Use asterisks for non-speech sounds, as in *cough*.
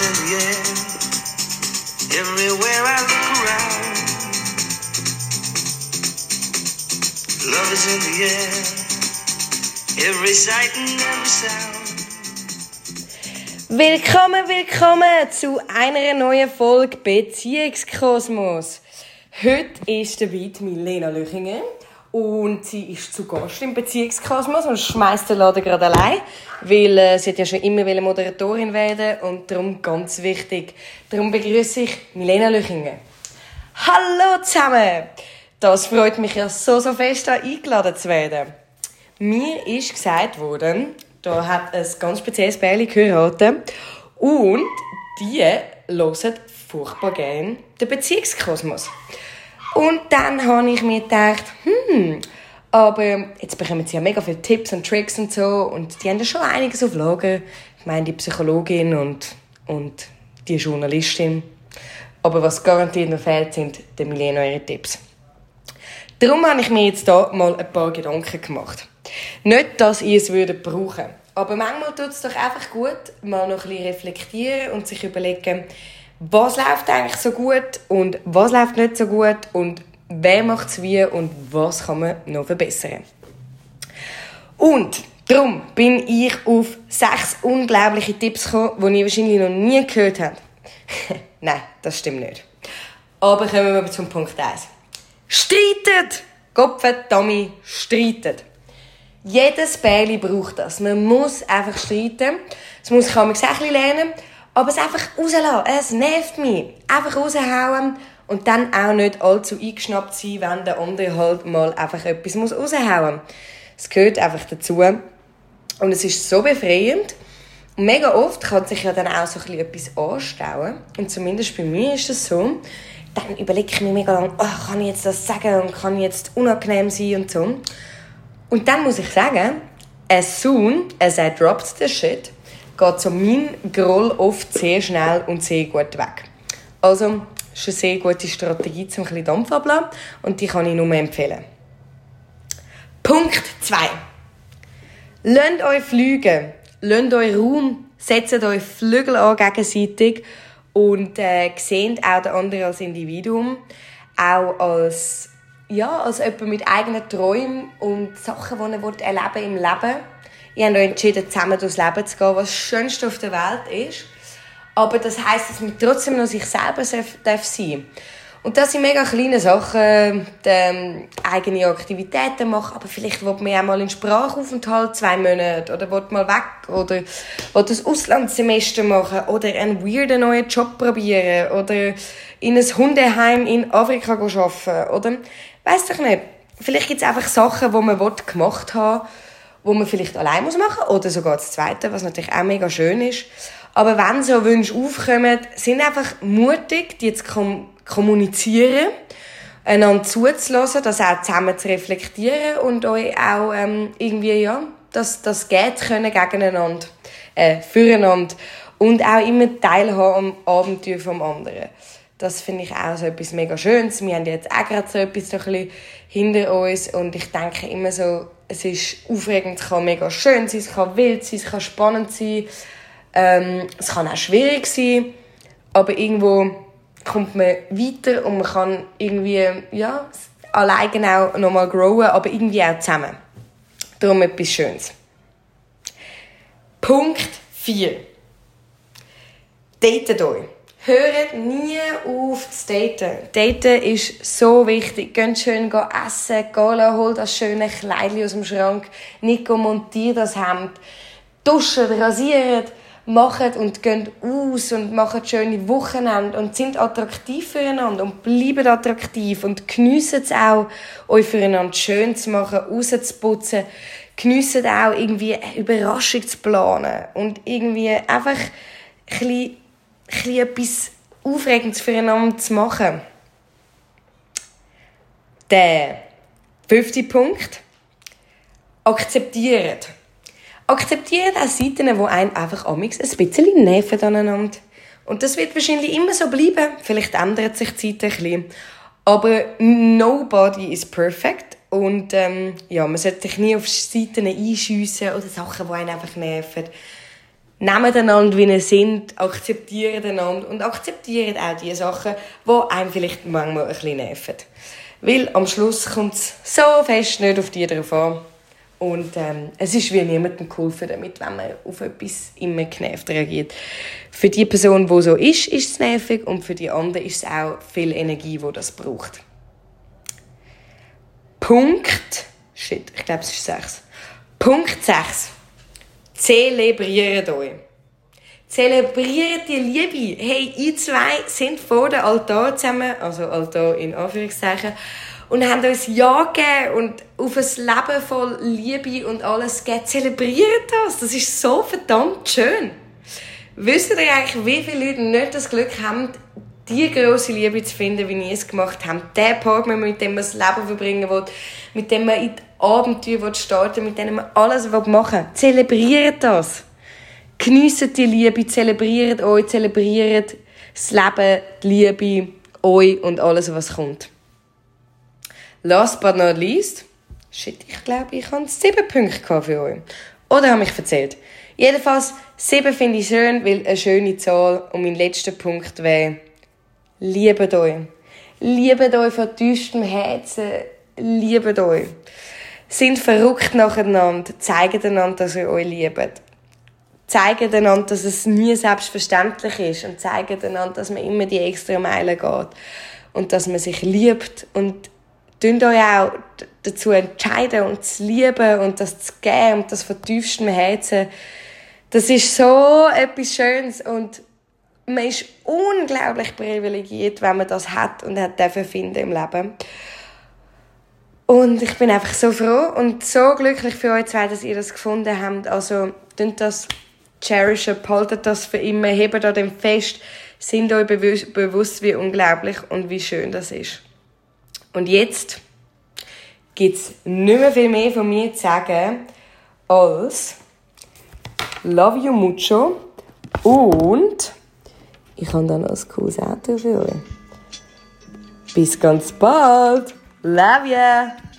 in the air. Everywhere I look around. Love is in the air. Every sight and every sound. Willkommen, willkommen zu einer neuen Folge Beziehungskosmos. Heute ist dabei Milena Löchinger und sie ist zu Gast im Beziehungskosmos und schmeißt den Laden gerade allein, weil äh, sie hat ja schon immer Moderatorin werden und darum ganz wichtig. Darum begrüße ich Milena Löchinger. Hallo zusammen! Das freut mich ja so, so fest, da eingeladen zu werden. Mir ist gesagt worden, da hat ein ganz spezielles Pärchen geheiratet und die hören furchtbar gerne den Beziehungskosmos. Und dann habe ich mir gedacht, hm, aber jetzt bekommen sie ja mega viele Tipps und Tricks und so und die haben ja schon einiges auf Lager. Ich meine, die Psychologin und, und die Journalistin. Aber was garantiert noch fehlt, sind die Milena ihre Tipps. Darum habe ich mir jetzt hier mal ein paar Gedanken gemacht. Nicht, dass ich es würde brauchen aber manchmal tut es doch einfach gut, mal noch ein bisschen reflektieren und sich überlegen, was läuft eigentlich so gut und was läuft nicht so gut und wer macht es wie und was kann man noch verbessern. Und darum bin ich auf sechs unglaubliche Tipps gekommen, die ich wahrscheinlich noch nie gehört habe. *laughs* Nein, das stimmt nicht. Aber kommen wir zum Punkt 1. Streitet! Gottverdammt, streitet! Jedes Bärli braucht das. Man muss einfach streiten. Das muss ich auch lernen. Aber es einfach rauslassen. Es nervt mich. Einfach raushauen. Und dann auch nicht allzu eingeschnappt sein, wenn der andere halt mal einfach etwas muss raushauen muss. Es gehört einfach dazu. Und es ist so befreiend. Und mega oft kann sich ja dann auch so etwas anstauen. Und zumindest bei mir ist das so. Dann überlege ich mir mega lange, oh, kann ich jetzt das sagen und kann ich jetzt unangenehm sein und so. Und dann muss ich sagen, as soon as I dropped the shit, geht so mein Groll oft sehr schnell und sehr gut weg. Also, ist eine sehr gute Strategie, um ein Dampf abzulassen und die kann ich nur empfehlen. Punkt 2. Lasst euch fliegen. Lasst euch Raum. Setzt euch Flügel an gegenseitig und äh, seht auch den anderen als Individuum, auch als ja, als jemand mit eigenen Träumen und Sachen, die er erleben im Leben. Ich habe entschieden, zusammen durchs Leben zu gehen, was das Schönste auf der Welt ist. Aber das heisst, dass man trotzdem noch sich selber sein darf Und das sind mega kleine Sachen, die, ähm, eigene Aktivitäten machen, aber vielleicht will man auch mal einen Sprachaufenthalt, zwei Monate, oder will mal weg, oder will ein Auslandssemester machen, oder einen weirden neuen Job probieren, oder in ein Hundeheim in Afrika arbeiten, oder Weiß doch nicht. Vielleicht gibt es einfach Sachen, die man gemacht haben will, die man vielleicht allein machen muss oder sogar das Zweite, was natürlich auch mega schön ist. Aber wenn so Wünsche aufkommen, sind einfach mutig, die zu kommunizieren, einander zuzulassen, das auch zusammen zu reflektieren und euch auch ähm, irgendwie, ja, das, das geht können gegeneinander, äh, füreinander und auch immer teilhaben am Abenteuer vom anderen. Das finde ich auch so etwas mega Schönes. Wir haben jetzt auch gerade so etwas so ein bisschen hinter uns und ich denke immer so, es ist aufregend, es kann mega schön sein, es kann wild sein, es kann spannend sein, ähm, es kann auch schwierig sein, aber irgendwo kommt man weiter und man kann irgendwie, ja, alleine auch nochmal growen, aber irgendwie auch zusammen. Darum etwas Schönes. Punkt 4. Datet euch. Hört nie auf zu daten. Daten ist so wichtig. Geht schön essen, gehen, holt das schöne Kleidchen aus dem Schrank, nicht montiert das Hemd. Duschen, rasiert, macht und geht aus und macht schöne Wochenende und sind attraktiv füreinander und bleiben attraktiv und geniessen es auch, euch füreinander schön zu machen, rauszuputzen. Geniessen auch irgendwie eine Überraschung zu planen und irgendwie einfach ein bisschen etwas Aufregendes füreinander zu machen. Der fünfte Punkt. Akzeptiert. Akzeptiert auch Seiten, die einen einfach amix ein bisschen nerven aneinander. Und das wird wahrscheinlich immer so bleiben. Vielleicht ändert sich die Zeit ein bisschen. Aber nobody is perfect. Und ähm, ja, man sollte sich nie auf Seiten einschiessen oder Sachen, die einen einfach nerven Nehmt einander, wie ihr sind, akzeptiert einander und akzeptiert auch die Sachen, die einem vielleicht manchmal ein bisschen nerven. Weil am Schluss kommt es so fest nicht auf die drauf an. Und ähm, es ist wie niemandem geholfen damit, wenn man auf etwas immer genervt reagiert. Für die Person, die so ist, ist es nervig und für die andere ist es auch viel Energie, die das braucht. Punkt. Shit, ich glaube, es ist 6. Punkt 6. Zelebriert euch. Zelebriert die Liebe. Hey, ihr zwei sind vor dem Altar zusammen, also Altar in Anführungszeichen, und haben uns Ja gegeben und auf ein Leben voll Liebe und alles gegeben. Zelebriert das. Das ist so verdammt schön. Wisst ihr eigentlich, wie viele Leute nicht das Glück haben, die große Liebe zu finden, wie ihr es gemacht habt? Den Partner, mit dem man das Leben verbringen will, mit dem man in die Abenteuer starten mit dem man alles machen. Zelebriert das. Geniessen die Liebe, zelebriert euch, zelebriert das Leben, die Liebe, euch und alles, was kommt. Last but not least, shit, ich glaube, ich habe sieben Punkte für euch. Oder habe ich erzählt? Jedenfalls, sieben finde ich schön, weil eine schöne Zahl. Und mein letzter Punkt wäre, liebet euch. Liebet euch von tiefstem Herzen. Liebet euch. Sind verrückt nacheinander. Zeigt einander, dass ihr euch liebt. Zeigt einander, dass es nie selbstverständlich ist. Und zeigt einander, dass man immer die extra Meile geht. Und dass man sich liebt. Und Tut euch auch dazu entscheiden und zu lieben und das zu geben und das von tiefstem Herzen. Das ist so etwas Schönes und man ist unglaublich privilegiert, wenn man das hat und hat dürfen finden im Leben. Und ich bin einfach so froh und so glücklich für euch zwei, dass ihr das gefunden habt. Also, tut das cherishen, behaltet das für immer, hebt an dem fest, sind euch bewusst, wie unglaublich und wie schön das ist. Und jetzt gibt es nicht mehr viel mehr von mir zu sagen als Love you mucho und ich habe dann noch ein cooles Auto für euch. Bis ganz bald. Love you.